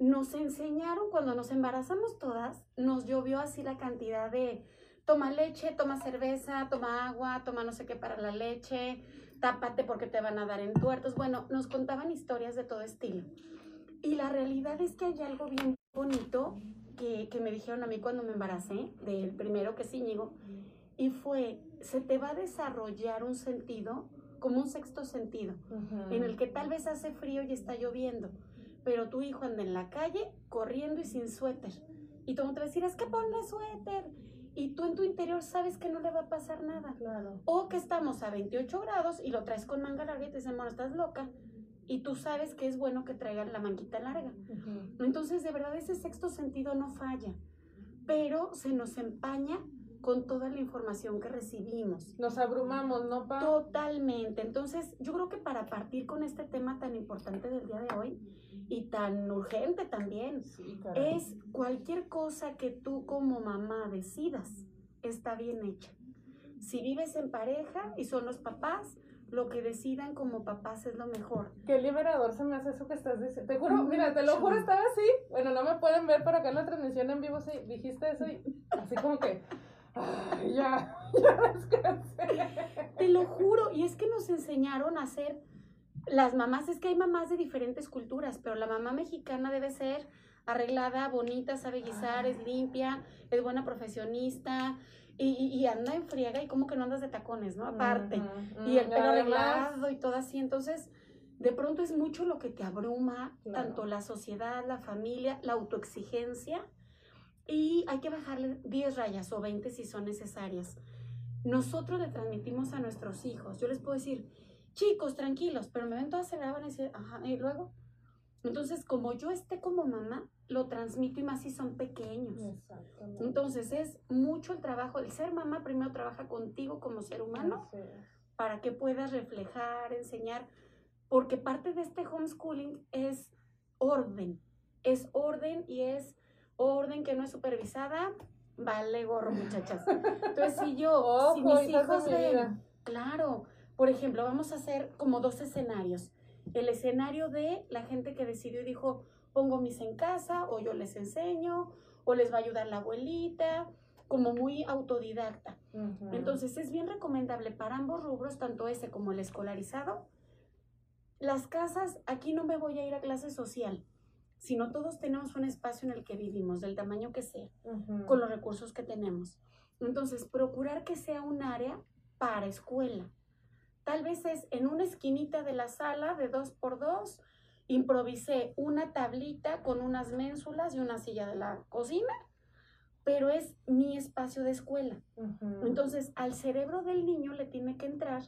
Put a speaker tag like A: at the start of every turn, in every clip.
A: nos enseñaron, cuando nos embarazamos todas, nos llovió así la cantidad de toma leche, toma cerveza, toma agua, toma no sé qué para la leche, tápate porque te van a dar entuertos. Bueno, nos contaban historias de todo estilo. Y la realidad es que hay algo bien bonito que, que me dijeron a mí cuando me embaracé, del primero que es Íñigo, y fue, se te va a desarrollar un sentido, como un sexto sentido, en el que tal vez hace frío y está lloviendo pero tu hijo anda en la calle corriendo y sin suéter. Y tú te vas a decir, es que ponle suéter. Y tú en tu interior sabes que no le va a pasar nada.
B: Claro.
A: O que estamos a 28 grados y lo traes con manga larga y te dicen, bueno, estás loca. Y tú sabes que es bueno que traigan la manguita larga. Entonces, de verdad, ese sexto sentido no falla. Pero se nos empaña con toda la información que recibimos.
B: Nos abrumamos, ¿no, Pa?
A: Totalmente. Entonces, yo creo que para partir con este tema tan importante del día de hoy, y tan urgente también. es cualquier cosa que tú como mamá decidas, está bien hecha. Si vives en pareja y son los papás, lo que decidan como papás es lo mejor.
B: Qué liberador se me hace eso que estás diciendo. Te juro, mira, te lo juro, estaba así. Bueno, no me pueden ver, pero acá en la transmisión en vivo sí dijiste eso y así como que. Ya, ya descansé.
A: Te lo juro, y es que nos enseñaron a hacer las mamás, es que hay mamás de diferentes culturas, pero la mamá mexicana debe ser arreglada, bonita, sabe guisar, es limpia, es buena profesionista y, anda en friega y como que no andas de tacones, ¿no? Aparte. y el pelo arreglado y todo así. Entonces, de pronto es mucho lo que te abruma, tanto la sociedad, la familia, la autoexigencia. Y hay que bajarle 10 rayas o 20 si son necesarias. Nosotros le transmitimos a nuestros hijos. Yo les puedo decir, chicos, tranquilos, pero me ven todas aceleradas y decir, ajá, y luego. Entonces, como yo esté como mamá, lo transmito y más si son pequeños. Entonces, es mucho el trabajo. El ser mamá primero trabaja contigo como ser humano para que puedas reflejar, enseñar, porque parte de este homeschooling es orden. Es orden y es orden que no es supervisada, vale gorro, muchachas. Entonces, si yo, si mis hijos ven, claro, por ejemplo, vamos a hacer como dos escenarios. El escenario de la gente que decidió y dijo, pongo mis en casa, o yo les enseño, o les va a ayudar la abuelita, como muy autodidacta. Entonces, es bien recomendable para ambos rubros, tanto ese como el escolarizado. Las casas, aquí no me voy a ir a clase social, sino todos tenemos un espacio en el que vivimos, del tamaño que sea, con los recursos que tenemos. Entonces, procurar que sea un área para escuela. Tal vez es en una esquinita de la sala de dos por dos, improvisé una tablita con unas ménsulas y una silla de la cocina, pero es mi espacio de escuela. Entonces, al cerebro del niño le tiene que entrar,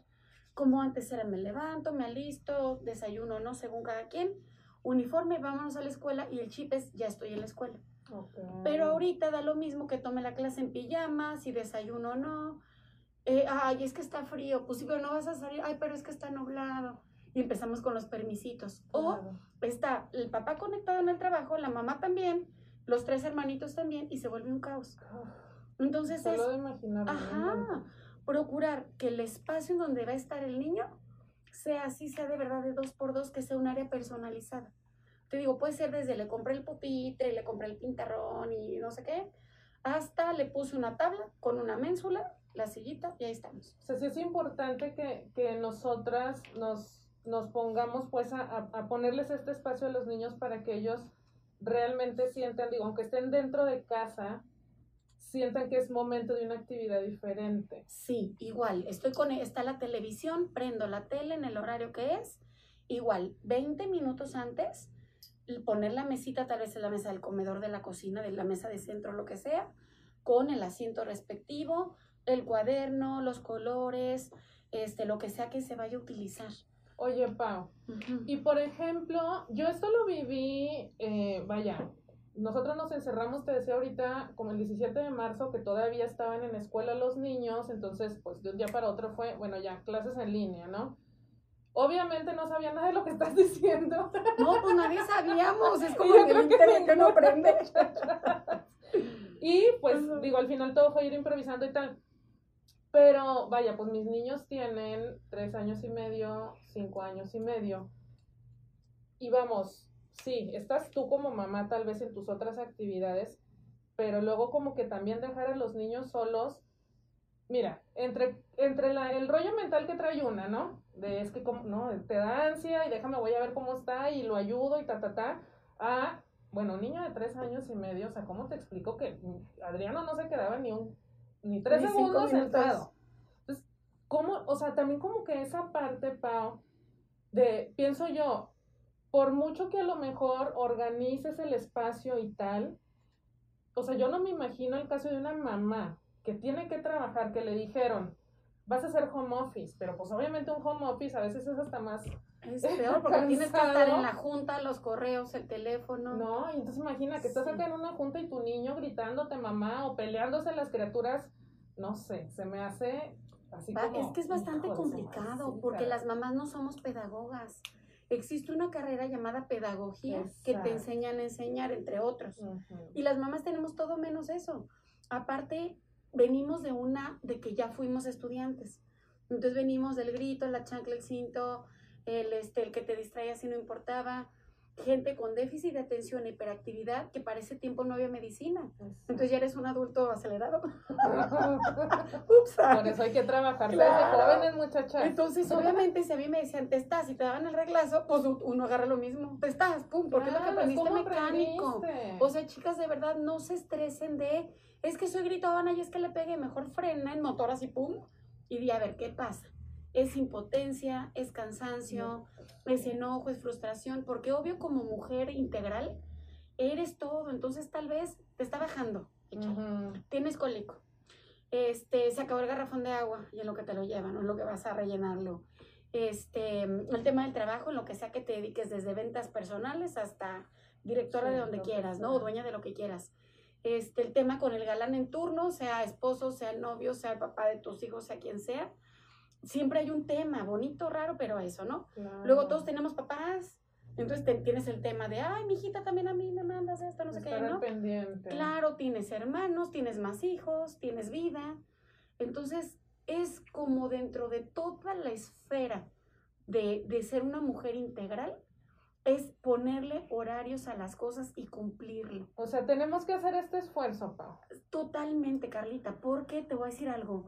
A: como antes era, me levanto, me alisto, desayuno, no, según cada quien, uniforme, vámonos a la escuela y el chip es, ya estoy en la escuela. Pero ahorita da lo mismo que tome la clase en pijama, si desayuno o no, eh, ay, es que está frío, pues sí, pero no vas a salir, ay, pero es que está nublado. Y empezamos con los permisitos. O está el papá conectado en el trabajo, la mamá también, los tres hermanitos también, y se vuelve un caos. Entonces es, ajá, procurar que el espacio en donde va a estar el niño sea así, sea de verdad de dos por dos, que sea un área personalizada. Te digo, puede ser desde le compré el pupitre, le compré el pintarrón y no sé qué, hasta le puse una tabla con una ménsula la sillita y ahí estamos.
B: O sea, sí es importante que, que nosotras nos, nos pongamos pues a, a, ponerles este espacio a los niños para que ellos realmente sientan, digo, aunque estén dentro de casa, sientan que es momento de una actividad diferente.
A: Sí, igual, estoy con, está la televisión, prendo la tele en el horario que es, igual, 20 minutos antes, poner la mesita, tal vez en la mesa del comedor, de la cocina, de la mesa de centro, lo que sea, con el asiento respectivo, el cuaderno, los colores, este, lo que sea que se vaya a utilizar.
B: Oye, Pau, y por ejemplo, yo esto lo viví, eh, vaya, nosotros nos encerramos, te decía ahorita, como el 17 de marzo, que todavía estaban en escuela los niños, entonces, pues de un día para otro fue, bueno, ya, clases en línea, ¿no? Obviamente no sabía nada de lo que estás diciendo.
A: No, pues nadie sabíamos, es como el internet que no aprende.
B: y pues, digo, al final todo fue ir improvisando y tal. Pero vaya, pues mis niños tienen tres años y medio, cinco años y medio. Y vamos, sí, estás tú como mamá tal vez en tus otras actividades, pero luego como que también dejar a los niños solos, mira, entre, entre la, el rollo mental que trae una, ¿no? De es que como, no, te da ansia y déjame, voy a ver cómo está y lo ayudo y ta, ta, ta, a, bueno, un niño de tres años y medio, o sea, ¿cómo te explico que Adriano no se quedaba ni un, ni tres segundos sentado? Entonces, ¿cómo, o sea, también como que esa parte, Pau, de, pienso yo, por mucho que a lo mejor organices el espacio y tal, o sea, yo no me imagino el caso de una mamá que tiene que trabajar, que le dijeron, vas a hacer home office, pero pues obviamente un home office a veces es hasta más...
A: Es peor porque tienes que estar en la junta, los correos, el teléfono.
B: No, y entonces imagina que estás acá en una junta y tu niño gritándote mamá o peleándose las criaturas, no sé, se me hace así como...
A: Es que es bastante complicado porque las mamás no somos pedagogas. Existe una carrera llamada pedagogía que te enseñan a enseñar, entre otros. Y las mamás tenemos todo menos eso. Aparte, venimos de una, de que ya fuimos estudiantes. Entonces venimos del grito, la chancla, el cinto, el, este, el que te distraía si no importaba gente con déficit de atención e hiperactividad que para ese tiempo no había medicina. Entonces ya eres un adulto acelerado.
B: Ups. Por eso hay que trabajar claro. desde jóvenes, muchachas.
A: Entonces, obviamente, si a mí me decían, te estás y te daban el reglazo, pues uno agarra lo mismo. Te estás, pum, porque es lo que aprendiste mecánico. O sea, chicas, de verdad, no se estresen de, es que soy gritona y es que le pegue, mejor frena en motor así, pum, y di a ver qué pasa es impotencia, es cansancio, es enojo, es frustración, porque obvio como mujer integral eres todo, entonces tal vez te está bajando, tienes cólico, este, se acabó el garrafón de agua y en lo que te lo llevan, o en lo que vas a rellenarlo. Este, el tema del trabajo, en lo que sea que te dediques, desde ventas personales hasta directora de donde quieras, ¿no? O dueña de lo que quieras. Este, el tema con el galán en turno, sea esposo, sea novio, sea el papá de tus hijos, sea quien sea siempre hay un tema, bonito, raro, pero eso, ¿no? Luego todos tenemos papás, entonces tienes el tema de, ay, mi hijita también a mí me mandas esto, no sé qué, ¿no?
B: Pendiente.
A: Claro, tienes hermanos, tienes más hijos, tienes vida. Entonces, es como dentro de toda la esfera de, de ser una mujer integral, es ponerle horarios a las cosas y cumplirlo.
B: O sea, tenemos que hacer este esfuerzo, Pau.
A: Totalmente, Carlita, porque te voy a decir algo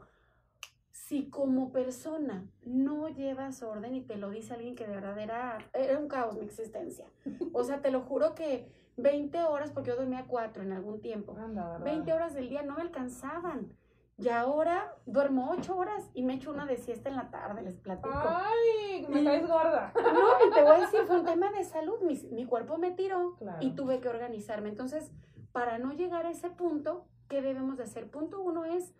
A: si como persona no llevas orden y te lo dice alguien que de verdad era, un caos mi existencia. O sea, te lo juro que 20 horas, porque yo dormía 4 en algún tiempo, 20 horas del día no me alcanzaban. Y ahora duermo 8 horas y me echo una de siesta en la tarde, les platico.
B: ¡Ay! Me caes gorda.
A: No, y te voy a decir, fue un tema de salud. Mi, mi cuerpo me tiró y tuve que organizarme. Entonces, para no llegar a ese punto, ¿qué debemos de hacer? Punto uno es,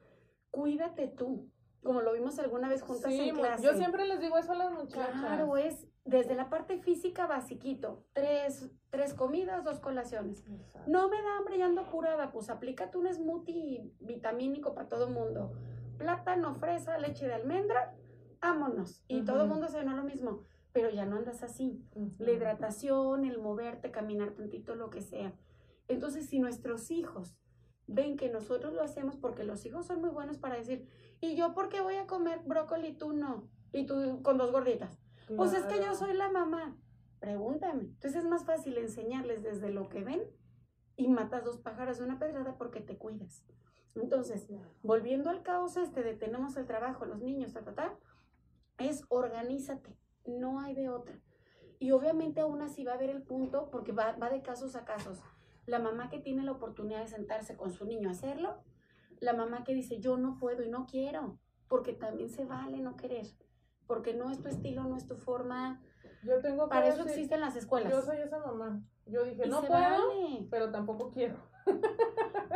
A: cuídate tú como lo vimos alguna vez juntas en clase.
B: Yo siempre les digo eso a las muchachas.
A: Claro, es desde la parte física basiquito, tres, tres comidas, dos colaciones. No me da hambre y ando curada, pues aplícate un smoothie vitamínico para todo mundo. Plátano, fresa, leche de almendra, vámonos. Y todo el mundo se no lo mismo, pero ya no andas así. La hidratación, el moverte, caminar tantito, lo que sea. Entonces, si nuestros hijos ven que nosotros lo hacemos porque los hijos son muy buenos para decir, ¿y yo por qué voy a comer brócoli y tú no? Y tú con dos gorditas. Pues es que yo soy la mamá. Pregúntame. Entonces es más fácil enseñarles desde lo que ven y matas dos pájaros de una pedrada porque te cuidas. Entonces, volviendo al caos este de tenemos el trabajo, los niños, ta, ta, ta, es organízate. No hay de otra. Y obviamente aún así va a haber el punto, porque va, va de casos a casos la mamá que tiene la oportunidad de sentarse con su niño a hacerlo, la mamá que dice yo no puedo y no quiero, porque también se vale no querer, porque no es tu estilo, no es tu forma.
B: Yo tengo
A: Para eso existen las escuelas.
B: Yo soy esa mamá. Yo dije, no puedo, pero tampoco quiero.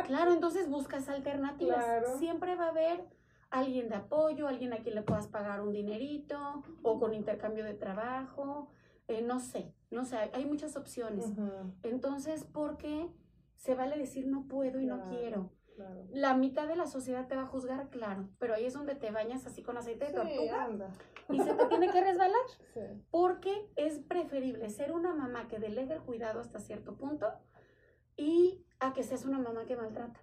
A: Claro, entonces buscas alternativas. Siempre va a haber alguien de apoyo, alguien a quien le puedas pagar un dinerito o con intercambio de trabajo, eh, no sé, no sé, hay muchas opciones. Entonces, ¿por qué se vale decir no puedo y no quiero? La mitad de la sociedad te va a juzgar, claro, pero ahí es donde te bañas así con aceite de tortuga y se te tiene que resbalar. Porque es preferible ser una mamá que delegue el cuidado hasta cierto punto y a que seas una mamá que maltrata.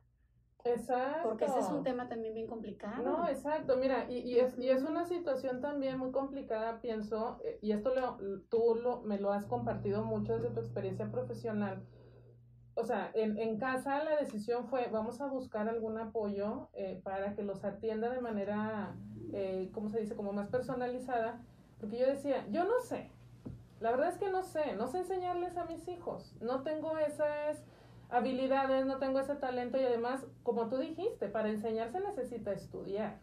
B: Exacto.
A: Porque ese es un tema también bien complicado.
B: No, exacto. Mira, y, y, es, y es una situación también muy complicada, pienso, eh, y esto lo, tú lo, me lo has compartido mucho desde tu experiencia profesional. O sea, en, en casa la decisión fue, vamos a buscar algún apoyo eh, para que los atienda de manera, eh, ¿cómo se dice?, como más personalizada. Porque yo decía, yo no sé, la verdad es que no sé, no sé enseñarles a mis hijos, no tengo esas habilidades, no tengo ese talento y además, como tú dijiste, para enseñarse necesita estudiar.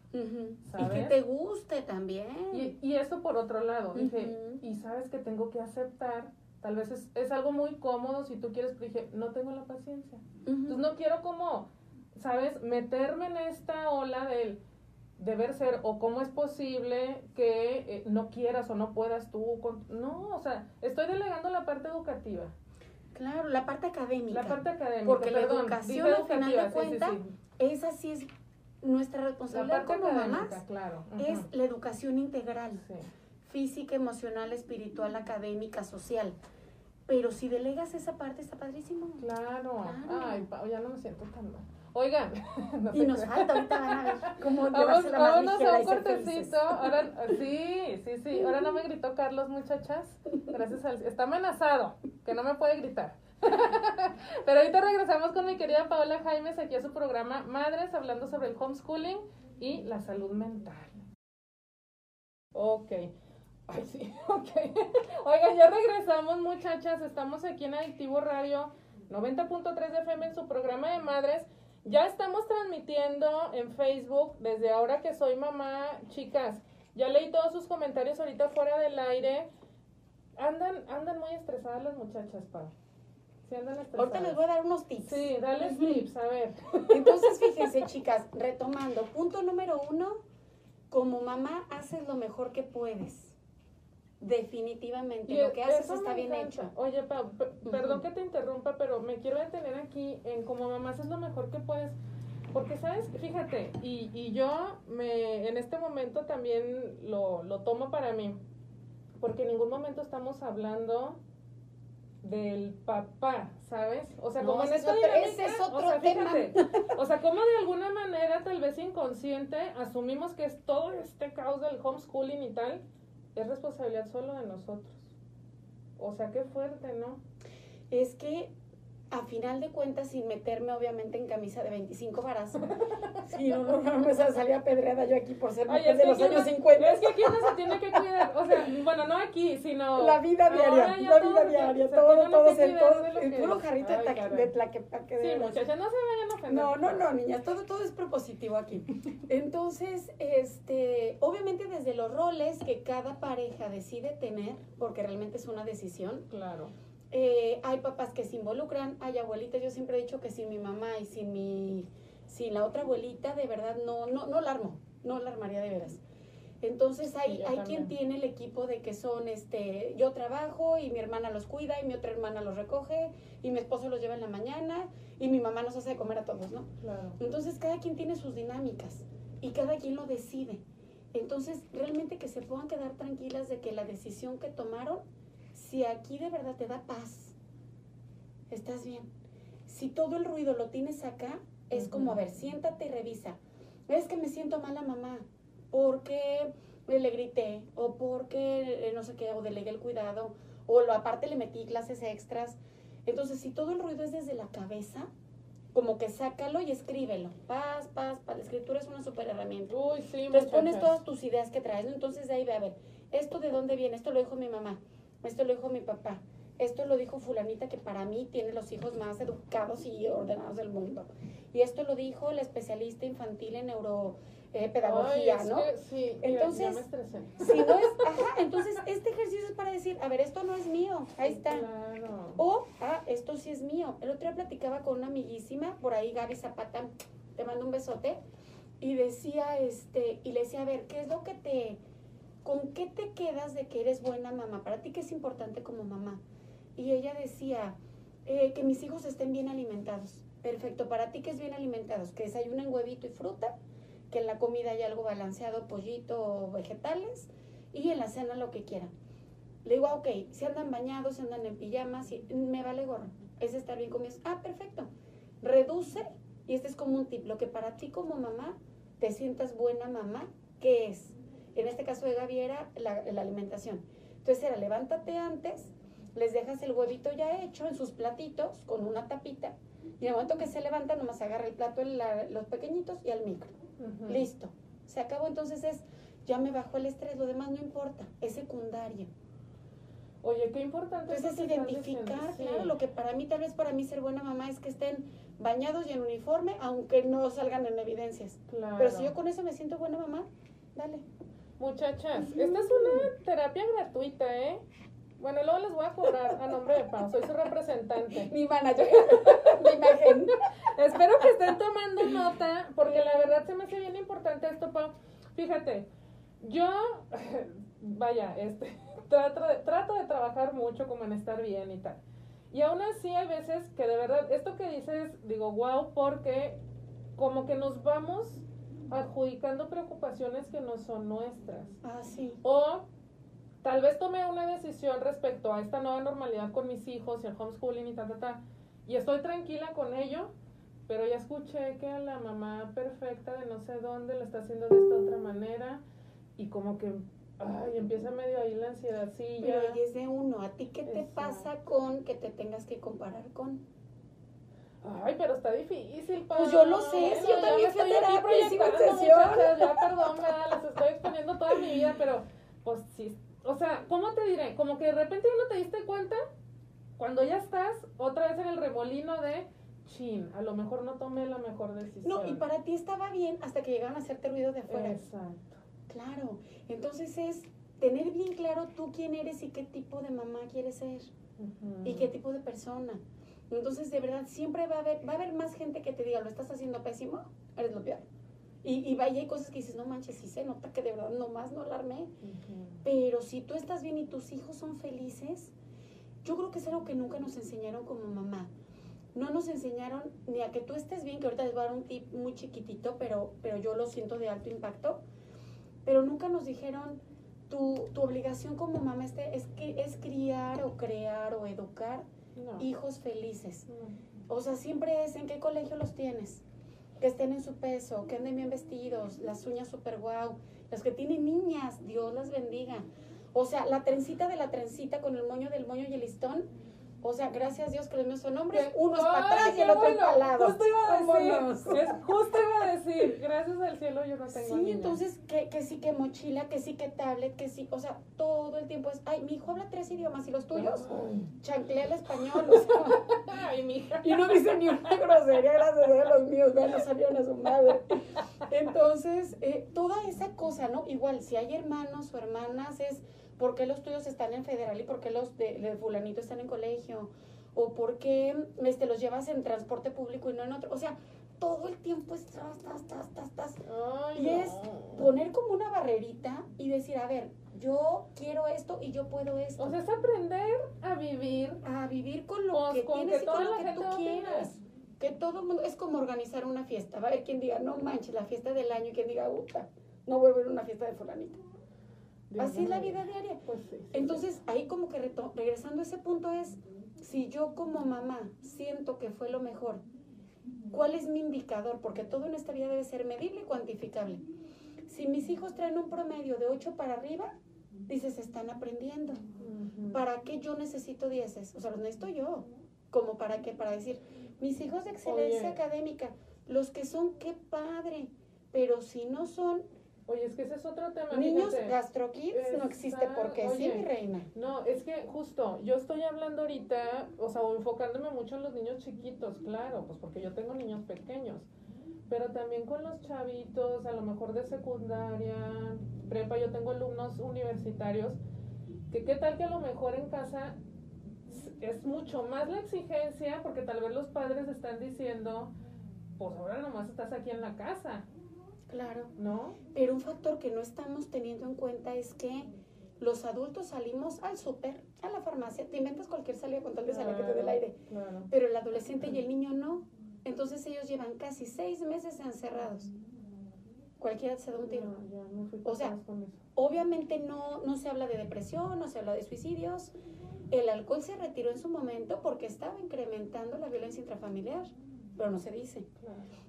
A: Y que te guste también.
B: Y, y eso por otro lado, dije, y sabes que tengo que aceptar, tal vez es, es, algo muy cómodo si tú quieres, pero dije, no tengo la paciencia. Entonces no quiero como, sabes, meterme en esta ola del deber ser o cómo es posible que eh, no quieras o no puedas tú. Con, no, o sea, estoy delegando la parte educativa.
A: Claro, la parte académica.
B: La parte académica.
A: Porque la educación, al final de cuentas, sí, sí, esa sí es nuestra responsabilidad como mamás.
B: Claro.
A: Uh -huh. Es la educación integral. Física, emocional, espiritual, académica, social. Pero si delegas esa parte, está padrísimo.
B: Claro. claro. Ay, ya no me siento tan mal. Oigan.
A: No y nos falta, ahorita van a ver cómo
B: vamos, la Vámonos a un cortecito. Ahora, sí, sí, sí. Ahora no me gritó Carlos, muchachas. Gracias al... Está amenazado, que no me puede gritar. Pero ahorita regresamos con mi querida Paola Jaimes aquí a su programa Madres, hablando sobre el homeschooling y la salud mental. Ok. Ay, sí, ok. Oigan, ya regresamos, muchachas. Estamos aquí en Adictivo Radio 90.3 de FM en su programa de Madres. Ya estamos transmitiendo en Facebook desde ahora que soy mamá, chicas. Ya leí todos sus comentarios ahorita fuera del aire. Andan, andan muy estresadas las muchachas, Pau. Sí, andan estresadas.
A: Ahorita les voy a dar unos tips.
B: Sí, dale uh -huh. tips, a ver.
A: Entonces, fíjense, chicas, retomando. Punto número uno, como mamá haces lo mejor que puedes. Definitivamente, y lo que haces está bien
B: encanta.
A: hecho.
B: Oye, Pau, uh -huh. perdón que te interrumpa, pero me quiero detener aquí en como mamá haces lo mejor que puedes. Porque, ¿sabes? Fíjate, y, y yo me, en este momento también lo, lo tomo para mí. Porque en ningún momento estamos hablando del papá, ¿sabes? O sea,
A: no,
B: como en
A: esta
B: otro,
A: dinámica, ese es otro
B: o sea, fíjate,
A: tema.
B: o sea, como de alguna manera, tal vez inconsciente, asumimos que es todo este caos del homeschooling y tal, es responsabilidad solo de nosotros. O sea, qué fuerte, ¿no?
A: Es que a final de cuentas, sin meterme obviamente en camisa de 25 varas, si no, no, no me salía pedreada yo aquí por ser
B: Oye,
A: mujer de los años 50.
B: Es que aquí uno se tiene que cuidar, o sea, bueno, no aquí, sino...
A: La vida diaria, la vida diaria, todo, todo, el, todo, el puro jarrito Ay, de, de tlaquepaque.
B: Sí, muchachas, no se vayan a ofender.
A: No, no, no, niñas, todo, todo es propositivo aquí. Entonces, este, obviamente desde los roles que cada pareja decide tener, porque realmente es una decisión.
B: Claro.
A: Eh, hay papás que se involucran, hay abuelitas, yo siempre he dicho que sin mi mamá y sin mi, sin la otra abuelita, de verdad no, no, no la armo, no la armaría de veras. Entonces hay, hay quien tiene el equipo de que son, este, yo trabajo y mi hermana los cuida y mi otra hermana los recoge y mi esposo los lleva en la mañana y mi mamá nos hace de comer a todos, ¿no?
B: Claro.
A: Entonces cada quien tiene sus dinámicas y cada quien lo decide. Entonces realmente que se puedan quedar tranquilas de que la decisión que tomaron si aquí de verdad te da paz, estás bien. Si todo el ruido lo tienes acá, es uh -huh. como, a ver, siéntate y revisa. Es que me siento mala mamá, porque le grité, o porque no sé qué, o delegué el cuidado, o lo aparte le metí clases extras. Entonces, si todo el ruido es desde la cabeza, como que sácalo y escríbelo. Paz, paz, paz. La escritura es una super herramienta.
B: Uy, sí,
A: Entonces pones todas tus ideas que traes, ¿no? Entonces de ahí ve a ver, ¿esto de dónde viene? Esto lo dijo mi mamá esto lo dijo mi papá, esto lo dijo fulanita que para mí tiene los hijos más educados y ordenados del mundo. Y esto lo dijo la especialista infantil en neuropedagogía, ¿no?
B: Que, sí,
A: entonces,
B: ya
A: si no es, ajá, entonces este ejercicio es para decir, a ver, esto no es mío, ahí está.
B: Claro.
A: O, ah, esto sí es mío. El otro día platicaba con una amiguísima, por ahí Gaby Zapata, te mando un besote, y decía, este, y le decía, a ver, ¿qué es lo que te ¿con qué te quedas de que eres buena mamá? Para ti, ¿qué es importante como mamá? Y ella decía, eh, que mis hijos estén bien alimentados. Perfecto, para ti, ¿qué es bien alimentados? Que desayunen huevito y fruta, que en la comida hay algo balanceado, pollito o vegetales, y en la cena lo que quieran. Le digo, ok, si andan bañados, si andan en pijamas, si, me vale gorro. Es estar bien comidos. Ah, perfecto. Reduce Y este es como un tip. Lo que para ti como mamá te sientas buena mamá, ¿qué es? En este caso de Gaby era la, la alimentación. Entonces era levántate antes, les dejas el huevito ya hecho en sus platitos con una tapita y en el momento que se levanta nomás agarra el plato la, los pequeñitos y al micro. Listo. Se acabó entonces es, ya me bajó el estrés, lo demás no importa, es secundario.
B: Oye, qué importante.
A: Entonces es identificar, claro, lo que para mí, tal vez para mí ser buena mamá es que estén bañados y en uniforme, aunque no salgan en evidencias. Claro. Pero si yo con eso me siento buena mamá, dale.
B: Muchachas, esta es una terapia gratuita, ¿eh? Bueno, luego les voy a cobrar a nombre de Pau, soy su representante.
A: Mi manager, mi imagen.
B: Espero que estén tomando nota, porque la verdad se me hace bien importante esto, Pau. Fíjate, yo, vaya, este, trato de, trato de trabajar mucho como en estar bien y tal. Y aún así hay veces que de verdad, esto que dices, digo, wow, porque como que nos vamos adjudicando preocupaciones que no son nuestras.
A: Ah, sí.
B: O tal vez tomé una decisión respecto a esta nueva normalidad con mis hijos y el homeschooling y ta, ta, ta. Y estoy tranquila con ello, pero ya escuché que a la mamá perfecta de no sé dónde lo está haciendo de esta otra manera y como que ay, empieza medio ahí la ansiedad, sí,
A: Pero ahí es de uno, ¿a ti qué te pasa con que te tengas que comparar con?
B: Ay, pero está difícil,
A: Pues yo lo sé, si yo también fui terapia sigo en
B: Ya, perdón, me les estoy exponiendo toda mi vida, pero pues sí, o sea, ¿cómo te diré? Como que de repente no te diste cuenta cuando ya estás otra vez en el remolino de chin, a lo mejor no tomé la mejor decisión.
A: No, y para ti estaba bien hasta que llegaban a hacerte ruido de afuera.
B: Exacto.
A: Claro, entonces es tener bien claro tú quién eres y qué tipo de mamá quieres ser y qué tipo de persona. Entonces, de verdad, siempre va a haber, va a haber más gente que te diga, lo estás haciendo pésimo, eres lo peor. Y, y vaya, hay cosas que dices, no manches, sí se nota que de verdad nomás no alarmé. Pero si tú estás bien y tus hijos son felices, yo creo que es algo que nunca nos enseñaron como mamá. No nos enseñaron ni a que tú estés bien, que ahorita les voy a dar un tip muy chiquitito, pero, pero yo lo siento de alto impacto. Pero nunca nos dijeron, tu, tu obligación como mamá este es, que, es criar o crear o educar hijos felices. O sea, siempre es en qué colegio los tienes que estén en su peso, que anden bien vestidos, las uñas super guau, las que tienen niñas, Dios las bendiga. O sea, la trencita de la trencita con el moño del moño y el listón, o sea, gracias a Dios que los míos son hombres, uno es para atrás y el otro es para lado.
B: Justo iba a decir, es, justo iba a decir, gracias al cielo yo no tengo
A: Sí, entonces, que, que sí que mochila, que sí que tablet, que sí, o sea, todo el tiempo es, ay, mi hijo habla tres idiomas, ¿y los tuyos? Chanclea el español, o sea.
B: ay, mi hija.
A: Y no dice ni una grosería, gracias a Dios, los míos, vean, no salieron a su madre. Entonces, eh, toda esa cosa, ¿no? Igual, si hay hermanos o hermanas, es ¿Por qué los tuyos están en federal y por qué los de, fulanito están en colegio? ¿O por qué este, los llevas en transporte público y no en otro? O sea, todo el tiempo es tas, tas, tas. y es poner como una barrerita y decir, a ver, yo quiero esto y yo puedo esto.
B: O sea, es aprender a vivir.
A: A vivir con lo pues, que tienes y con lo que tú quieras. Que todo mundo, es como organizar una fiesta. Va a haber quien diga, no manches, la fiesta del año y quien diga, puta, no voy a ver una fiesta de fulanito. Así es la vida diaria. Pues Entonces, ahí como que regresando a ese punto es, si yo como mamá siento que fue lo mejor, ¿cuál es mi indicador? Porque todo en esta vida debe ser medible y cuantificable. Si mis hijos traen un promedio de 8 para arriba, dices, están aprendiendo. ¿Para qué yo necesito 10? O sea, los necesito yo. ¿Como para qué? Para decir, mis hijos de excelencia académica, los que son, qué padre. Pero si no son,
B: Oye, es que ese es otro tema.
A: Niños gastrokids no existe porque sí, mi reina.
B: No, es que justo, yo estoy hablando ahorita, o sea, enfocándome mucho en los niños chiquitos, claro, pues porque yo tengo niños pequeños, pero también con los chavitos, a lo mejor de secundaria, prepa, yo tengo alumnos universitarios, que qué tal que a lo mejor en casa es mucho más la exigencia, porque tal vez los padres están diciendo, pues ahora nomás estás aquí en la casa,
A: Claro.
B: ¿No?
A: Pero un factor que no estamos teniendo en cuenta es que los adultos salimos al súper, a la farmacia, te inventas cualquier salida con tal de salir que te dé el aire. Pero el adolescente y el niño no. Entonces ellos llevan casi seis meses encerrados. Cualquiera se da un tiro. o sea, obviamente no, no se habla de depresión, no se habla de suicidios. El alcohol se retiró en su momento porque estaba incrementando la violencia intrafamiliar. pero no se dice.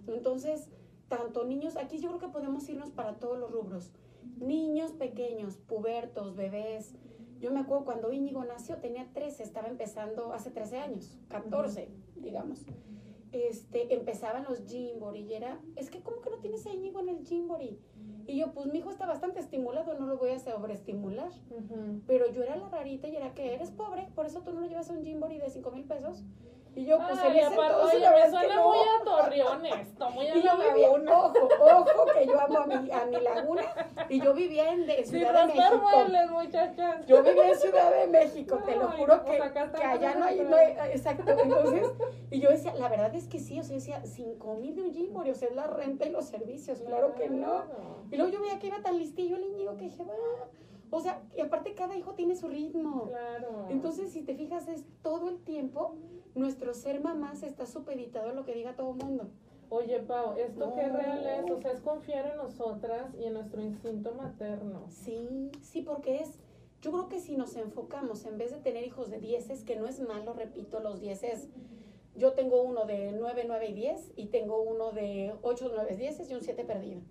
A: Entonces, tanto niños, aquí yo creo que podemos irnos para todos los rubros. Niños pequeños, pubertos, bebés. Yo me acuerdo cuando Íñigo nació, tenía 13, estaba empezando hace 13 años, 14, digamos. Este, empezaban los Jimbori y era, es que ¿cómo que no tienes a Íñigo en el Jimbori? Y yo, pues mi hijo está bastante estimulado, no lo voy a sobreestimular. Pero yo era la rarita y era que eres pobre, por eso tú no lo llevas a un Jimbori de 5 mil pesos. Y yo, pues
B: Ay,
A: en ese
B: aparte,
A: entonces,
B: oye,
A: la verdad
B: me
A: es que
B: suena
A: no.
B: muy a muy
A: Y yo vivía, ojo, ojo, que yo amo a mi, a mi laguna. Y yo vivía en de, Ciudad de México.
B: muebles, muchachas.
A: Yo vivía en Ciudad de México, te lo juro
B: pues
A: que,
B: acá
A: que allá no hay, no hay- exacto, entonces, y yo decía, la verdad es que sí, o sea, decía, cinco mil de un o sea, es la renta y los servicios, claro que no. Y luego yo veía que iba tan listillo el niño que dije, va, o sea, y aparte cada hijo tiene su ritmo.
B: Claro.
A: Entonces, si te fijas, es todo el tiempo, nuestro ser mamás está supeditado a lo que diga todo el mundo.
B: Oye, Pau, ¿esto
A: No.
B: qué real es? O sea, es confiar en nosotras y en nuestro instinto materno.
A: Sí, sí, porque es, yo creo que si nos enfocamos, en vez de tener hijos de dieces, que no es malo, repito, los dieces, yo tengo uno de 9, 9 y 10, y tengo uno de 8, 9, 10 y un 7 perdido.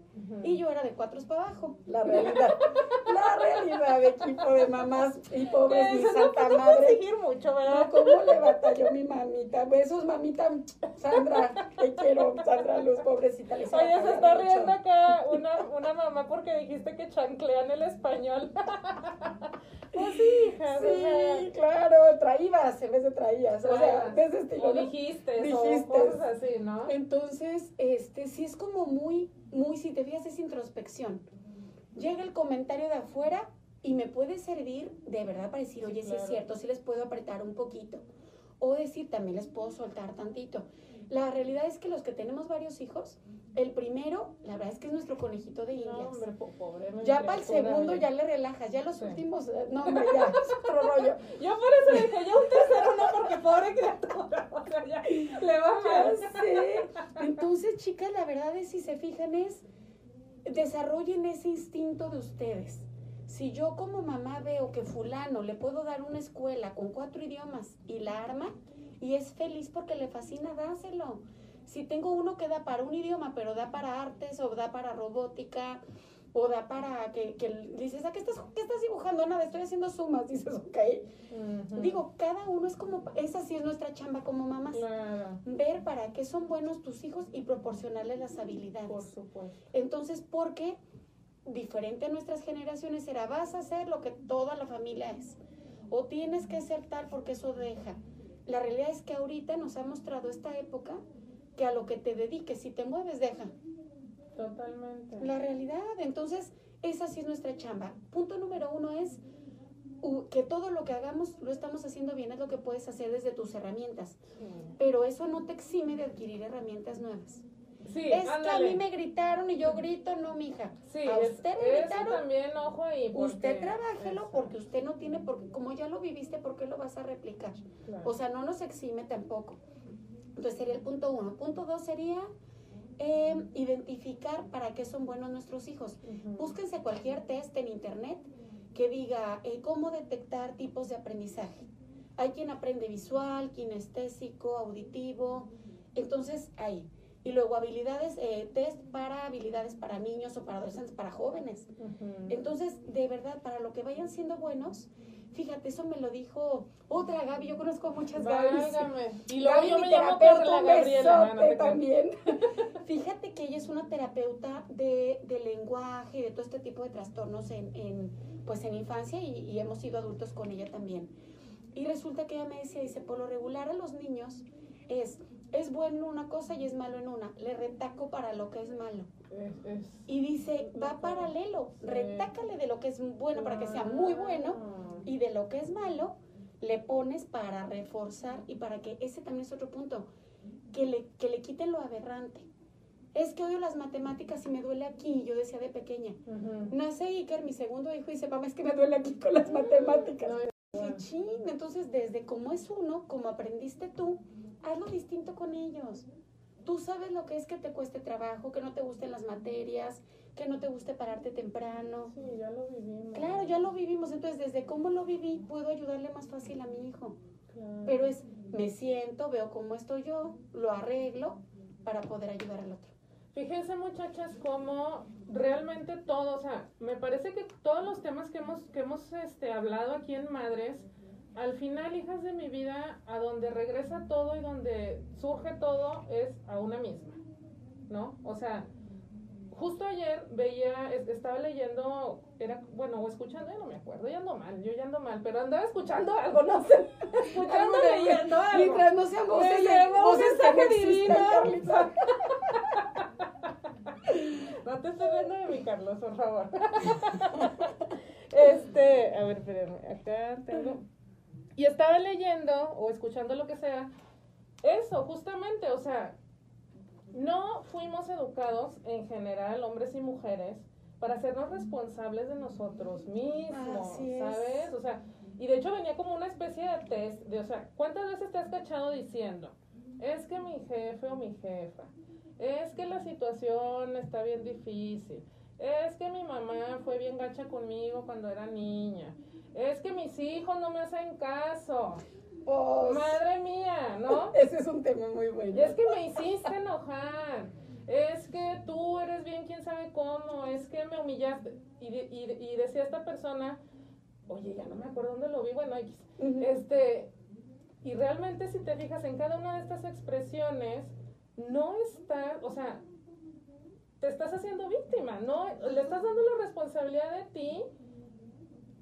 A: Y yo era de 4 para abajo, la realidad. la realidad, equipo de mamás y pobres, mi
B: no
A: santa
B: puedo
A: madre.
B: conseguir mucho,
A: No,
B: ¿verdad?
A: ¿Cómo le batalló mi mamita? Besos, mamita. Sandra, te quiero. Sandra Luz, pobrecita.
B: Oye, se está
A: mucho.
B: riendo acá una, una mamá porque dijiste que chanclean el español. pues sí, hija. o sea,
A: Sí, claro, traídas en vez de traías. O sea, de ese estilo.
B: Dijiste,
A: Dijistes.
B: o cosas así, ¿no?
A: Entonces, este, sí es como muy, muy, si te fijas, es introspección. Llega el comentario de afuera y me puede servir de verdad para decir, oye, sí es
B: claro.
A: cierto, sí les puedo apretar un poquito. O decir, también les puedo soltar tantito. La realidad es que los que tenemos varios hijos, el primero, la verdad es que es nuestro conejito de
B: No,
A: indias.
B: hombre, po- pobre.
A: ya para el segundo ya le relajas, ya los
B: Sí.
A: últimos, eh, no hombre, ya, es otro rollo.
B: Yo por eso dije, ya un tercero no, porque pobre criatura. O sea, ya le va mal.
A: sé. Entonces, chicas, la verdad es, si se fijan, es desarrollen ese instinto de ustedes. Si yo como mamá veo que fulano le puedo dar una escuela con cuatro idiomas y la arma y es feliz porque le fascina, dáselo. Si tengo uno que da para un idioma, pero da para artes o da para robótica o da para que, que dices, ¿a qué estás, qué estás dibujando? Nada, estoy haciendo sumas, dices, ok. Digo, cada uno es como, esa sí es nuestra chamba como mamás
B: Claro,
A: ver para qué son buenos tus hijos y proporcionarles las habilidades.
B: por supuesto.
A: Entonces, porque diferente a nuestras generaciones era vas a hacer lo que toda la familia es o tienes que ser tal porque eso deja. La realidad es que ahorita nos ha mostrado esta época que a lo que te dediques, si te mueves, deja.
B: Totalmente.
A: La realidad, entonces, esa sí es nuestra chamba. Punto número uno es que todo lo que hagamos lo estamos haciendo bien, es lo que puedes hacer desde tus herramientas.
B: Sí.
A: Pero eso no te exime de adquirir herramientas nuevas.
B: Sí,
A: es que a
B: ándale.
A: mí me gritaron y yo grito, no, mija.
B: Sí,
A: a
B: es-
A: usted le
B: eso
A: gritaron,
B: también, ojo ahí. porque-
A: usted trabájelo
B: Exacto,
A: porque usted no tiene, porque como ya lo viviste, ¿por qué lo vas a replicar?
B: claro.
A: O sea, no nos exime tampoco. Entonces sería el punto uno. Punto dos sería eh, identificar para qué son buenos nuestros hijos.
B: Ujú.
A: Búsquense cualquier test en internet que diga eh, cómo detectar tipos de aprendizaje. Hay quien aprende visual, kinestésico, auditivo. Entonces, ahí. Y luego habilidades, eh, test para habilidades para niños o para adolescentes, para jóvenes. Entonces, de verdad, para lo que vayan siendo buenos, fíjate, eso me lo dijo otra Gaby. Yo conozco muchas Gabys.
B: Válgame. Y luego
A: Gaby,
B: yo
A: mi
B: me llamo Gabriela. No te
A: también. Fíjate que ella es una terapeuta de, de lenguaje y de todo este tipo de trastornos en, en, pues en infancia y, y hemos sido adultos con ella también. Y resulta que ella me decía, dice, por lo regular a los niños es, es bueno una cosa y es malo en una. Le retaco para lo que es malo.
B: Es- es-
A: Y dice, va paralelo,
B: Sí.
A: retácale de lo que es bueno para que sea muy bueno
B: Ah.
A: y de lo que es malo le pones para reforzar y para que ese también es otro punto, que le, que le quiten lo aberrante. Es que odio las matemáticas y me duele aquí, yo decía de pequeña. Nace Iker, mi segundo hijo, y dice, mamá, es que me duele aquí con las matemáticas.
B: No,
A: Dije, chin, entonces desde cómo es uno, como aprendiste tú, hazlo distinto con ellos. Tú sabes lo que es que te cueste trabajo, que no te gusten las materias, que no te guste pararte temprano.
B: Sí, ya lo vivimos.
A: Claro, ya lo vivimos, entonces desde cómo lo viví puedo ayudarle más fácil a mi hijo.
B: Claro.
A: Pero es me siento, veo cómo estoy yo, lo arreglo para poder ayudar al otro.
B: Fíjense muchachas cómo realmente todo, o sea, me parece que todos los temas que hemos, que hemos este, hablado aquí en Madres, al final, hijas de mi vida, a donde regresa todo y donde surge todo es a una misma, ¿no? O sea, justo ayer veía, estaba leyendo, era, bueno, o escuchando, ya no me acuerdo, ya ando mal, yo ya ando mal, pero andaba escuchando algo, no sé, escuchando, leyendo algo.
A: Mientras no sean voces,
B: voces que divino. No te estés riendo de mi Carlos, por favor. Este, a ver, espérenme, acá tengo. Y estaba leyendo o escuchando lo que sea, eso, justamente, o sea, no fuimos educados en general, hombres y mujeres, para hacernos responsables de nosotros mismos, ¿sabes? O sea, y de hecho venía como una especie de test de, o sea, ¿cuántas veces te has cachado diciendo, es que mi jefe o mi jefa, es que la situación está bien difícil, es que mi mamá fue bien gacha conmigo cuando era niña, es que mis hijos no me hacen caso, pues, Madre mía, ¿no?
A: Ese es un tema muy bueno.
B: Es que me hiciste enojar. Es que tú eres bien quién sabe cómo. Es que me humillaste. Y, y, y decía esta persona, oye, ya no me acuerdo dónde lo vi, bueno, este, y realmente si te fijas en cada una de estas expresiones, no está, o sea, te estás haciendo víctima, no, le estás dando la responsabilidad de ti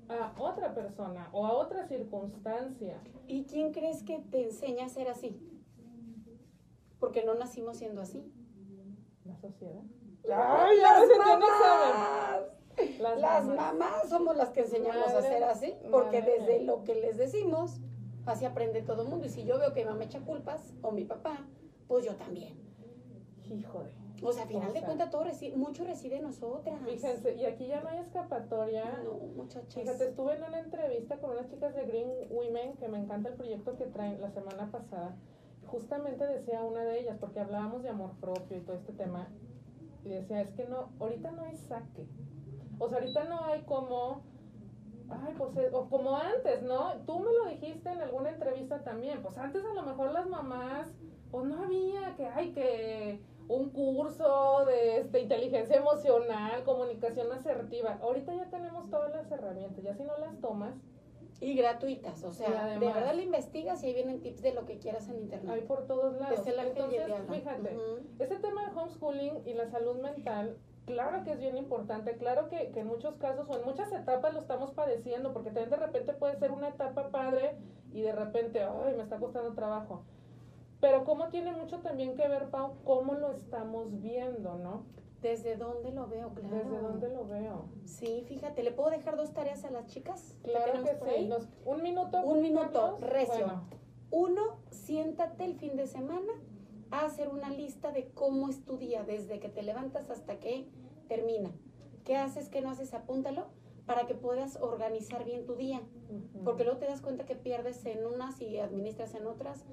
B: a otra persona o a otra circunstancia.
A: ¿Y quién crees que te enseña a ser así? Porque no nacimos siendo así.
B: La sociedad.
A: ¡Ay, las mamás! Las, las mamás. somos las que enseñamos a ser así, porque desde lo que les decimos, así aprende todo el mundo. Y si yo veo que mi mamá echa culpas, o mi papá, pues yo también.
B: Hijo de...
A: O sea, a final de cuentas, todo reside, mucho reside en nosotras.
B: Fíjense, y aquí ya no hay escapatoria.
A: No, muchachas.
B: Fíjate, estuve en una entrevista con unas chicas de Green Women, que me encanta el proyecto que traen la semana pasada. Justamente decía una de ellas, porque hablábamos de amor propio y todo este tema, y decía, es que no, ahorita no hay saque. O sea, ahorita no hay como, ay, pues, eh, o como antes, ¿no? Tú me lo dijiste en alguna entrevista también, pues antes a lo mejor las mamás, pues no había que, ay, que un curso de este, inteligencia emocional, comunicación asertiva. Ahorita ya tenemos todas las herramientas, ya si no las tomas.
A: Y gratuitas, o sea, de verdad lo investigas y ahí vienen tips de lo que quieras en internet.
B: Hay por todos lados. Entonces, fíjate, ese tema de homeschooling y la salud mental, claro que es bien importante, claro que, que en muchos casos o en muchas etapas lo estamos padeciendo, porque también de repente puede ser una etapa padre y de repente, ay, me está costando trabajo pero cómo tiene mucho también que ver, Pau, cómo lo estamos viendo, ¿no?
A: ¿Desde dónde lo veo? Claro.
B: ¿Desde dónde lo veo?
A: Sí, fíjate, ¿le puedo dejar dos tareas a las chicas?
B: Claro que, sí. un minuto.
A: Un minuto, recio. Uno, siéntate el fin de semana a hacer una lista de cómo es tu día, desde que te levantas hasta que termina. ¿Qué haces, qué no haces? Apúntalo para que puedas organizar bien tu día. Porque luego te das cuenta que pierdes en unas y administras en otras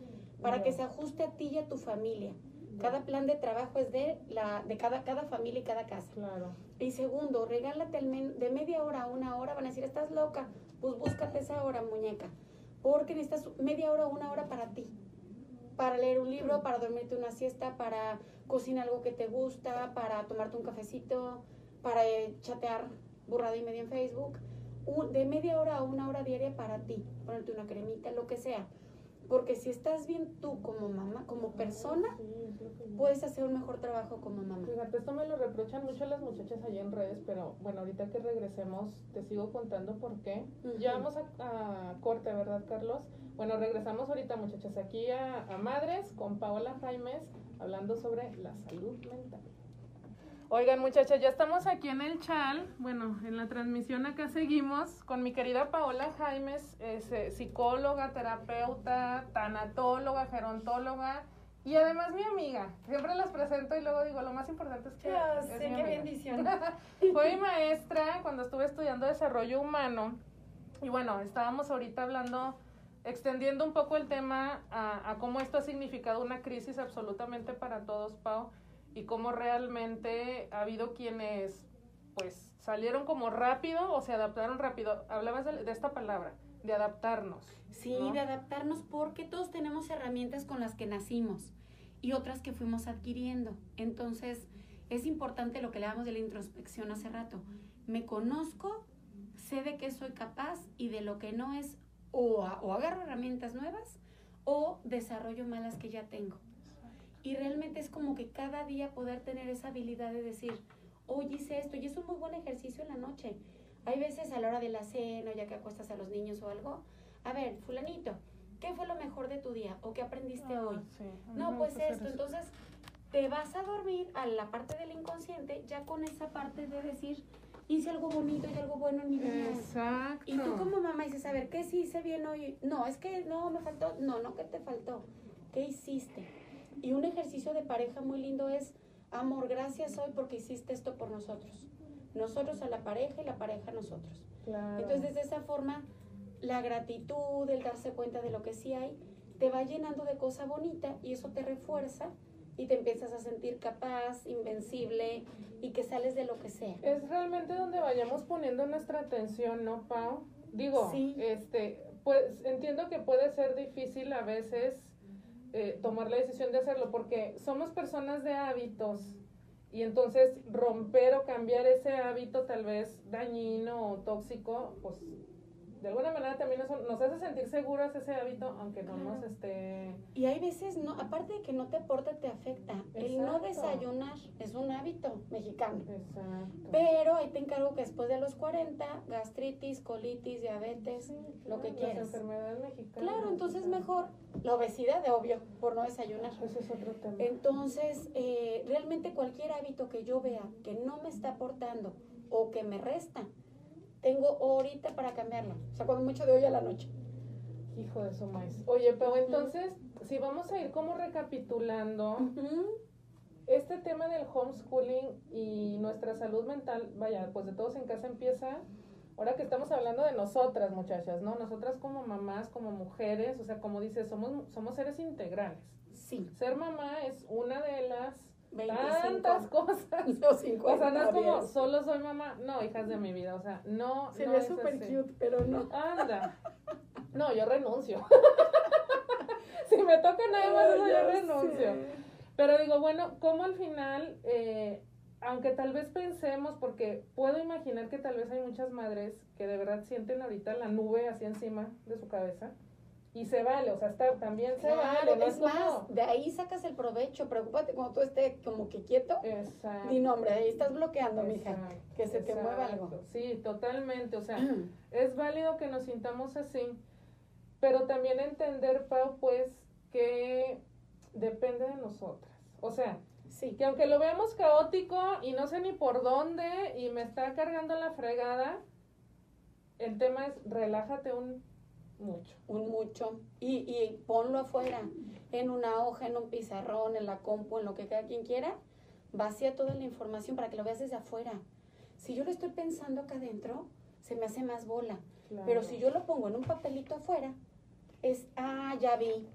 A: para que se ajuste a ti y a tu familia. Cada plan de trabajo es de, la, de cada, cada familia y cada casa.
B: Claro.
A: Y segundo, regálate de media hora a una hora. Van a decir, estás loca. Pues búscate esa hora, muñeca. Porque necesitas media hora o una hora para ti. Para leer un libro, para dormirte una siesta, para cocinar algo que te gusta, para tomarte un cafecito, para eh, chatear burrada y media en Facebook. de media hora a una hora diaria para ti. Ponerte una cremita, lo que sea porque si estás bien tú como mamá, como persona, puedes hacer un mejor trabajo como mamá.
B: Fíjate, esto me lo reprochan mucho las muchachas allá en redes, pero bueno, ahorita que regresemos te sigo contando por qué. Ya vamos a, corte, ¿verdad, Carlos? Bueno, regresamos ahorita, muchachas, aquí a, a Madres con Paola Jaimes hablando sobre la salud mental. Oigan, muchachas, ya estamos aquí en el chal. Bueno, en la transmisión acá seguimos con mi querida Paola Jaimes, eh, psicóloga, terapeuta, tanatóloga, gerontóloga y además mi amiga. Siempre las presento y luego digo, lo más importante es que.
A: es qué bendición.
B: Fue mi maestra cuando estuve estudiando desarrollo humano. Y bueno, estábamos ahorita hablando, extendiendo un poco el tema a, a cómo esto ha significado una crisis absolutamente para todos, Pau y cómo realmente ha habido quienes pues salieron como rápido o se adaptaron rápido. Hablabas de, esta palabra, de adaptarnos.
A: Sí, de adaptarnos porque todos tenemos herramientas con las que nacimos y otras que fuimos adquiriendo. Entonces, es importante lo que le damos de la introspección hace rato. Me conozco, sé de qué soy capaz y de lo que no es o, o agarro herramientas nuevas o desarrollo malas que ya tengo. Y realmente es como que cada día poder tener esa habilidad de decir, oye, hice esto, y es un muy buen ejercicio en la noche. Hay veces a la hora de la cena, ya que acuestas a los niños o algo, a ver, fulanito, ¿qué fue lo mejor de tu día? ¿O qué aprendiste
B: Ah,
A: hoy?
B: sí,
A: No, pues esto. Entonces, te vas a dormir a la parte del inconsciente ya con esa parte de decir, hice algo bonito y algo bueno en mi vida.
B: Exacto.
A: Y tú como mamá dices, a ver, ¿qué sí hice bien hoy? No, es que no, me faltó. No, no, ¿qué te faltó? ¿Qué hiciste? Y un ejercicio de pareja muy lindo es, amor, gracias hoy porque hiciste esto por nosotros. Nosotros a la pareja y la pareja a nosotros.
B: Claro.
A: Entonces, de esa forma, la gratitud, el darse cuenta de lo que sí hay, te va llenando de cosa bonita y eso te refuerza y te empiezas a sentir capaz, invencible y que sales de lo que sea.
B: Es realmente donde vayamos poniendo nuestra atención, ¿no, Pau? Digo,
A: Sí.
B: este, pues entiendo que puede ser difícil a veces eh, tomar la decisión de hacerlo porque somos personas de hábitos y entonces romper o cambiar ese hábito tal vez dañino o tóxico, pues de alguna manera también nos, nos hace sentir seguros ese hábito, aunque no nos esté...
A: Y hay veces, no, aparte de que no te aporta, te afecta. El no desayunar es un hábito mexicano.
B: Exacto.
A: Pero ahí te encargo que después de los 40, gastritis, colitis, diabetes,
B: Sí,
A: lo que
B: las
A: quieras.
B: enfermedades mexicanas.
A: Claro, entonces mejor la obesidad, de obvio, por no desayunar.
B: Ese es otro tema.
A: Entonces, eh, realmente cualquier hábito que yo vea que no me está aportando o que me resta, tengo ahorita para cambiarlo. O sea, cuando mucho de hoy a la noche.
B: Hijo de su maíz. Oye, pero entonces, si vamos a ir como recapitulando, este tema del homeschooling y nuestra salud mental, vaya, pues de todos en casa empieza, ahora que estamos hablando de nosotras, muchachas, ¿no? Nosotras como mamás, como mujeres, o sea, como dices, somos, somos seres integrales.
A: Sí,
B: Ser mamá es una de las
A: 25.
B: tantas cosas.
A: o 50.
B: O sea, no es como
A: 10.
B: solo soy mamá. No, hijas de mi vida, o sea, no.
A: Se
B: no
A: ve súper cute, pero no.
B: Anda. No, yo renuncio. si me toca nada más eso, yo renuncio.
A: sé.
B: Pero digo, bueno, ¿cómo al final, eh, aunque tal vez pensemos, porque puedo imaginar que tal vez hay muchas madres que de verdad sienten ahorita la nube así encima de su cabeza, y se vale, o sea, está, también se
A: Claro,
B: vale,
A: es más, de ahí sacas el provecho. Preocúpate cuando tú estés como que quieto.
B: Exacto.
A: Di nombre, ahí estás bloqueando, mija.
B: Exacto,
A: Que se te mueva algo.
B: exacto. Sí, totalmente, o sea, es válido que nos sintamos así, pero también entender, Pau, pues, que depende de nosotras. O sea,
A: Sí,
B: que aunque lo veamos caótico y no sé ni por dónde y me está cargando la fregada, el tema es relájate un mucho.
A: un mucho. Y, y ponlo afuera, en una hoja, en un pizarrón, en la compu, en lo que cada quien quiera. Vacía toda la información para que lo veas desde afuera. Si yo lo estoy pensando acá adentro, se me hace más bola. Pero si yo lo pongo en un papelito afuera, es, ah, ya vi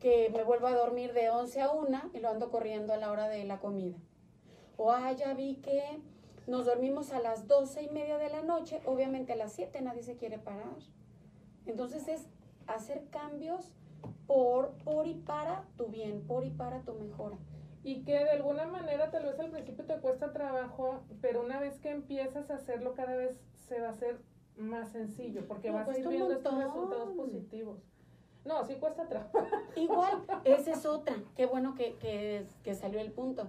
A: que me vuelvo a dormir de 11 a 1 y lo ando corriendo a la hora de la comida. O, ah, ya vi que nos dormimos a las 12 y media de la noche, obviamente a las 7 nadie se quiere parar. Entonces es hacer cambios por, por y para tu bien, por y para tu mejora.
B: Y que de alguna manera tal vez al principio te cuesta trabajo, pero una vez que empiezas a hacerlo cada vez se va a hacer más sencillo, porque
A: No,
B: vas a ir viendo estos resultados positivos. No, sí cuesta trabajo.
A: Igual, esa es otra. Qué bueno que, que, que salió el punto.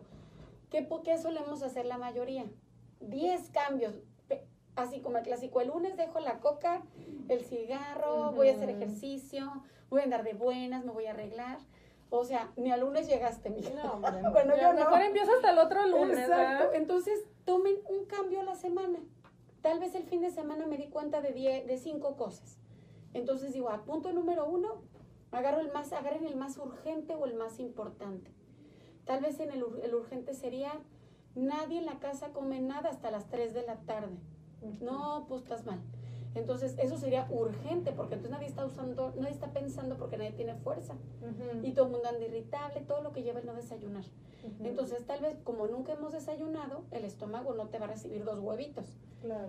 A: ¿Qué, ¿Qué solemos hacer la mayoría? 10 cambios. Así como el clásico, el lunes dejo la coca, el cigarro, voy a hacer ejercicio, voy a andar de buenas, me voy a arreglar. O sea, ni al lunes llegaste, mija.
B: No, hombre.
A: Bueno, yo no.
B: Mejor empiezo hasta el otro lunes.
A: Entonces, tomen un cambio a la semana. Tal vez el fin de semana me di cuenta de, die- de cinco cosas. Entonces digo, a punto número uno, agarro el más, agarren el más urgente o el más importante. Tal vez en el, el urgente sería, nadie en la casa come nada hasta las 3 de la tarde. No, pues estás mal. Entonces, eso sería urgente, porque entonces nadie está usando, nadie está pensando porque nadie tiene fuerza. Y todo el mundo anda irritable, todo lo que lleva el no desayunar. Entonces, tal vez, como nunca hemos desayunado, el estómago no te va a recibir dos huevitos.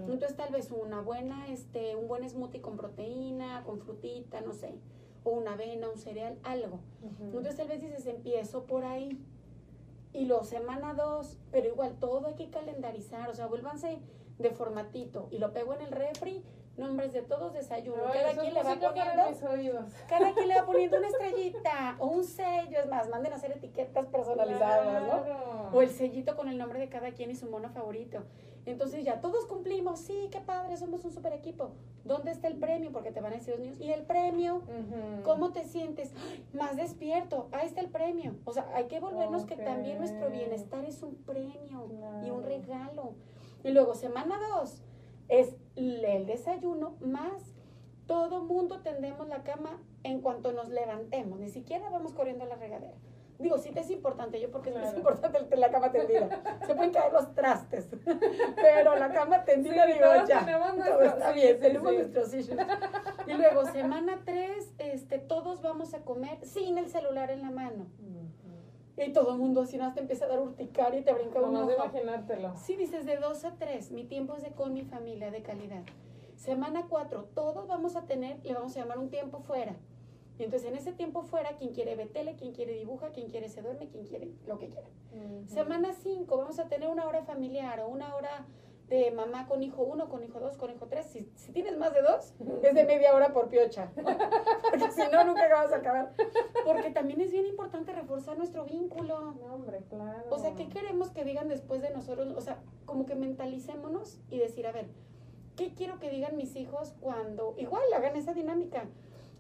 A: Entonces, tal vez una buena, este, un buen smoothie con proteína, con frutita, no sé, o una avena, un cereal, algo. Entonces, tal vez dices, empiezo por ahí. Y luego semana dos, pero igual todo hay que calendarizar, o sea, vuélvanse de formatito y lo pego en el refri nombres de todos desayuno. cada quien le va poniendo. Cada quien le va poniendo una estrellita o un sello. Es más, manden a hacer etiquetas personalizadas, ¿no? O el sellito con el nombre de cada quien y su mono favorito. Entonces ya todos cumplimos, sí, qué padre, somos un super equipo. ¿Dónde está el premio? Porque te van a decir los niños. ¿Y el premio? ¿Cómo te sientes? Más despierto. Ahí está el premio. O sea, hay que volvernos que también nuestro bienestar es un premio y un regalo. Y luego, semana dos, es el desayuno más todo mundo tendemos la cama en cuanto nos levantemos, ni siquiera vamos corriendo a la regadera. Digo, sí te es importante, yo porque es importante la cama tendida. Se pueden caer los trastes, pero la cama tendida, digo, ya, todo está bien, tenemos nuestros issues. Y luego, semana tres, este, todos vamos a comer sin el celular en la mano. Y todo el mundo así nada te empieza a dar urticaria y te brinca un ojo.
B: imaginártelo.
A: Sí, dices de dos a tres, mi tiempo es de con mi familia, de calidad. Semana cuatro, todos vamos a tener, le vamos a llamar un tiempo fuera. Y entonces en ese tiempo fuera, quien quiere ver tele, quien quiere dibuja, quien quiere se duerme, quien quiere lo que quiera. Semana cinco, vamos a tener una hora familiar o una hora de mamá con hijo uno, con hijo dos, con hijo tres. Si, si tienes más de dos, es de media hora por piocha. Porque si no, nunca vas a acabar. Porque también es bien importante reforzar nuestro vínculo.
B: No, hombre, claro.
A: O sea, ¿qué queremos que digan después de nosotros? O sea, como que mentalicémonos y decir, a ver, ¿qué quiero que digan mis hijos cuando igual hagan esa dinámica?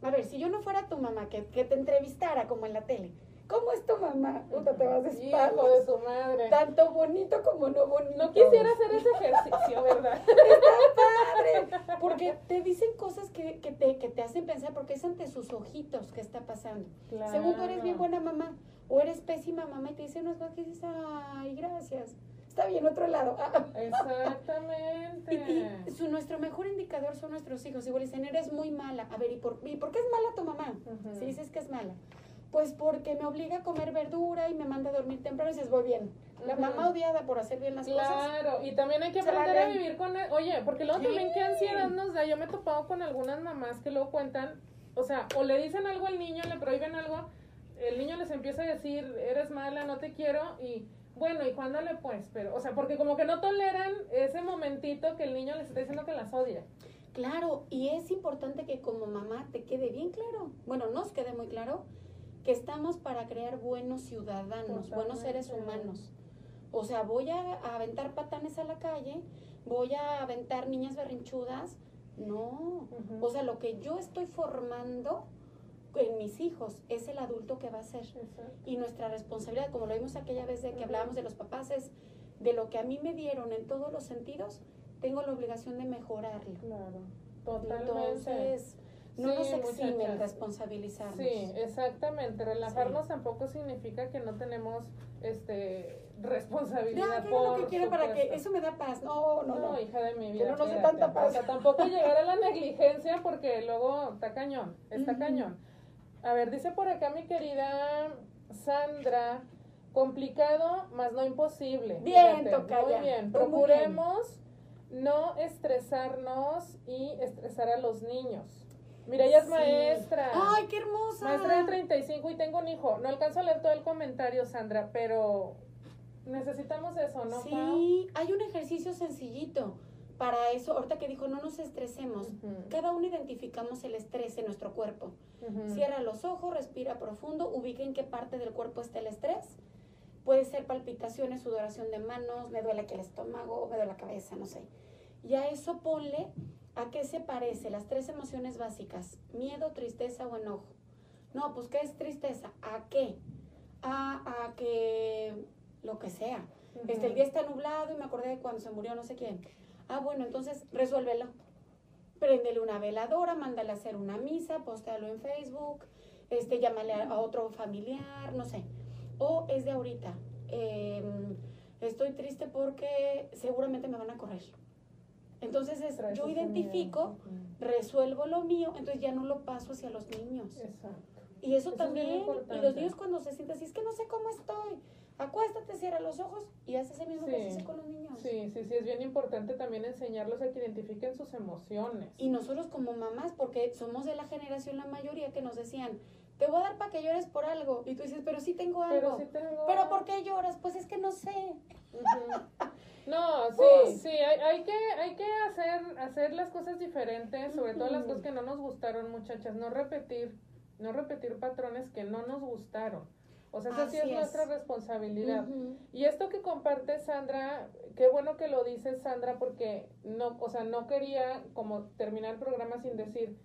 A: A ver, si yo no fuera tu mamá, que, que te entrevistara como en la tele, ¿Cómo es tu mamá? Puta, te vas de espaldas.
B: Hijo de su madre.
A: Tanto bonito como no bonito.
B: No quisiera hacer ese ejercicio, ¿verdad?
A: Está padre. Porque te dicen cosas que, que, te, que te hacen pensar, porque es ante sus ojitos que está pasando. Claro. Según tú eres bien buena mamá, o eres pésima mamá y te dicen unas cosas que dices, ay, gracias. Está bien, otro lado.
B: Exactamente.
A: Y, su, nuestro mejor indicador son nuestros hijos. Igual dicen, eres muy mala. A ver, ¿y por, ¿y por qué es mala tu mamá? Si dices que es mala pues porque me obliga a comer verdura y me manda a dormir temprano y dices, voy bien. La mamá odiada por hacer bien las
B: cosas.
A: Claro,
B: y también hay que aprender a vivir con... él. Oye, porque luego también qué ansiedad nos da. Yo me he topado con algunas mamás que luego cuentan, o sea, o le dicen algo al niño, le prohíben algo, el niño les empieza a decir, eres mala, no te quiero, y bueno, y cuándole pues, pero, o sea, porque como que no toleran ese momentito que el niño les está diciendo que las odia.
A: Claro, y es importante que como mamá te quede bien claro, bueno, nos quede muy claro, que estamos para crear buenos ciudadanos, buenos seres humanos. O sea, voy a, aventar patanes a la calle, voy a aventar niñas berrinchudas. No, o sea, lo que yo estoy formando en mis hijos es el adulto que va a ser. Y nuestra responsabilidad, como lo vimos aquella vez de que hablábamos de los papás, es de lo que a mí me dieron en todos los sentidos, tengo la obligación de mejorarlo.
B: Claro, totalmente.
A: Entonces, no nos exime responsabilizarnos.
B: Sí, exactamente. Relajarnos tampoco significa que no tenemos este responsabilidad
A: no, por lo que quiero para que eso me da paz. No, no, no.
B: no hija de mi vida.
A: no sé tanta paz.
B: O sea, tampoco llegar a la negligencia porque luego está cañón, está cañón. A ver, dice por acá mi querida Sandra, complicado, más no imposible.
A: Bien, toca
B: Muy bien. Procuremos no estresarnos y estresar a los niños. Mira, ella es maestra.
A: ¡Ay, qué hermosa!
B: Maestra de 35 y tengo un hijo. No alcanzo a leer todo el comentario, Sandra, pero necesitamos eso, ¿no?
A: Sí, hay un ejercicio sencillito para eso. Ahorita que dijo, no nos estresemos. Cada uno identificamos el estrés en nuestro cuerpo. Cierra los ojos, respira profundo, ubica en qué parte del cuerpo está el estrés. Puede ser palpitaciones, sudoración de manos, me duele aquí el estómago, me duele la cabeza, no sé. Y a eso ponle ¿A qué se parece? Las tres emociones básicas, miedo, tristeza o enojo. No, pues ¿qué es tristeza? ¿A qué? A, a que lo que sea. este, el día está nublado y me acordé de cuando se murió no sé quién. Ah, bueno, entonces resuélvelo. Préndele una veladora, mándale a hacer una misa, postéalo en Facebook, este, llámale a, otro familiar, no sé. O es de ahorita. Em, estoy triste porque seguramente me van a correr Entonces es, yo identifico, resuelvo lo mío, entonces ya no lo paso hacia los niños.
B: Exacto.
A: Y eso,
B: Eso es bien
A: también, y los niños cuando se sienten así, es que no sé cómo estoy, acuéstate, cierra los ojos y haz ese mismo
B: Sí.
A: ejercicio con los niños.
B: Sí, sí, sí, es bien importante también enseñarlos a que identifiquen sus emociones.
A: Y nosotros como mamás, porque somos de la generación la mayoría que nos decían, te voy a dar para que llores por algo. Y tú dices, pero sí tengo
B: Pero
A: algo.
B: sí tengo...
A: ¿Pero por qué lloras? Pues es que no sé.
B: No, sí, sí, hay, hay que, hay que hacer, hacer las cosas diferentes, sobre todo las cosas que no nos gustaron, muchachas, no repetir, no repetir patrones que no nos gustaron. O sea, esa sí es, nuestra responsabilidad. Y esto que comparte Sandra, qué bueno que lo dices Sandra, porque no, o sea, no quería como terminar el programa sin decir,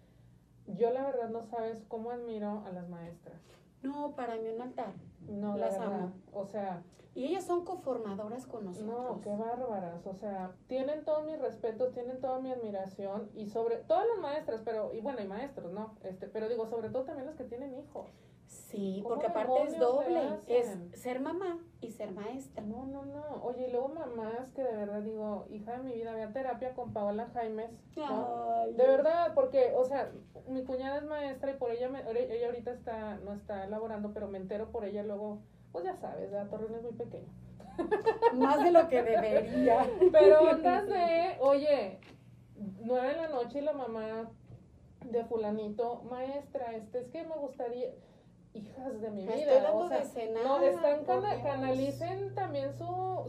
B: yo la verdad no sabes cómo admiro a las maestras.
A: No, para mí un altar.
B: No, la
A: Las amo.
B: O sea,
A: Y ellas son coformadoras con nosotros.
B: no, qué bárbaras. O sea, tienen todos mis respetos, tienen toda mi admiración y sobre todas las maestras, pero y bueno, y maestros, ¿no? Este, pero digo, sobre todo también los que tienen hijos.
A: Sí,
B: ¿Cómo
A: porque aparte es doble. Es ser mamá y ser maestra.
B: No, no, no. Oye, y luego mamás que de verdad digo, hija de mi vida, ve a terapia con Paola Jaimes. ¿no?
A: Ay.
B: De verdad, porque, o sea, mi cuñada es maestra y por ella, me, ella ahorita está, no está laborando, pero me entero por ella luego, pues ya sabes, la Torreón es muy pequeño.
A: Más de lo que debería.
B: Pero ondas de, oye, nueve de la noche y la mamá de fulanito, maestra, este, es que me gustaría, hijas de mi vida,
A: estoy dando
B: o sea,
A: de cenar.
B: no, están cana- canalicen también su,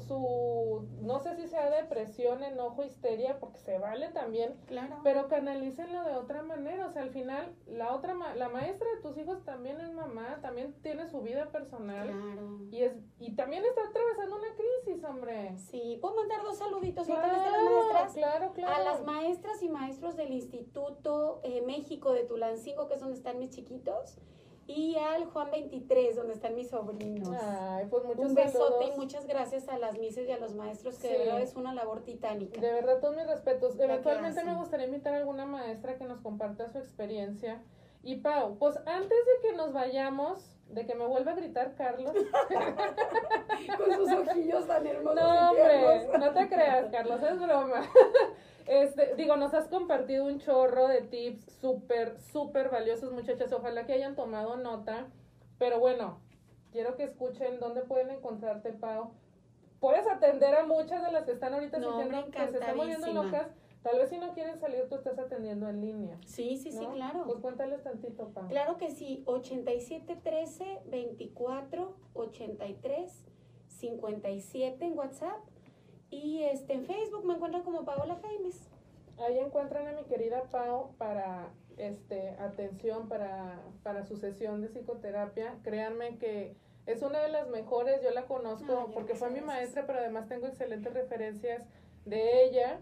B: su, no sé si sea depresión, enojo, histeria, porque se vale también,
A: Claro.
B: pero canalícenlo de otra manera, o sea, al final, la otra, ma- la maestra de tus hijos también es mamá, también tiene su vida personal,
A: Claro.
B: y es, y también está atravesando una crisis, hombre.
A: Sí, puedo mandar dos saluditos vez de las
B: Claro,
A: maestras.
B: claro, claro.
A: A las maestras y maestros del Instituto eh, México de Tulancingo, que es donde están mis chiquitos, y al Juan 23, donde están mis sobrinos.
B: Ay, pues muchos
A: Un besote
B: saludos.
A: y muchas gracias a las mises y a los maestros, que
B: Sí.
A: de verdad es una labor titánica.
B: De verdad, todos mis respetos. Eventualmente me gustaría invitar a alguna maestra que nos comparta su experiencia. Y Pau, pues antes de que nos vayamos, de que me vuelva a gritar Carlos.
A: Con sus ojillos tan hermosos.
B: No, hombre, no te creas, Carlos, es broma. Este, digo, nos has compartido un chorro de tips súper, súper valiosos, muchachas. Ojalá que hayan tomado nota. Pero bueno, quiero que escuchen dónde pueden encontrarte, Pau. Puedes atender a muchas de las que están ahorita
A: No,
B: sintiendo que se están volviendo locas. Tal vez si no quieren salir, tú estás atendiendo en línea.
A: Sí, sí, sí, claro.
B: Pues cuéntales tantito, Pau.
A: Claro que sí, 8713 24 83 57 en WhatsApp y este en Facebook me encuentran como Paola Jaimes.
B: Ahí encuentran a mi querida Pau para este atención para, para su sesión de psicoterapia. Créanme que es una de las mejores, yo la conozco porque fue mi maestra, pero además tengo excelentes referencias de ella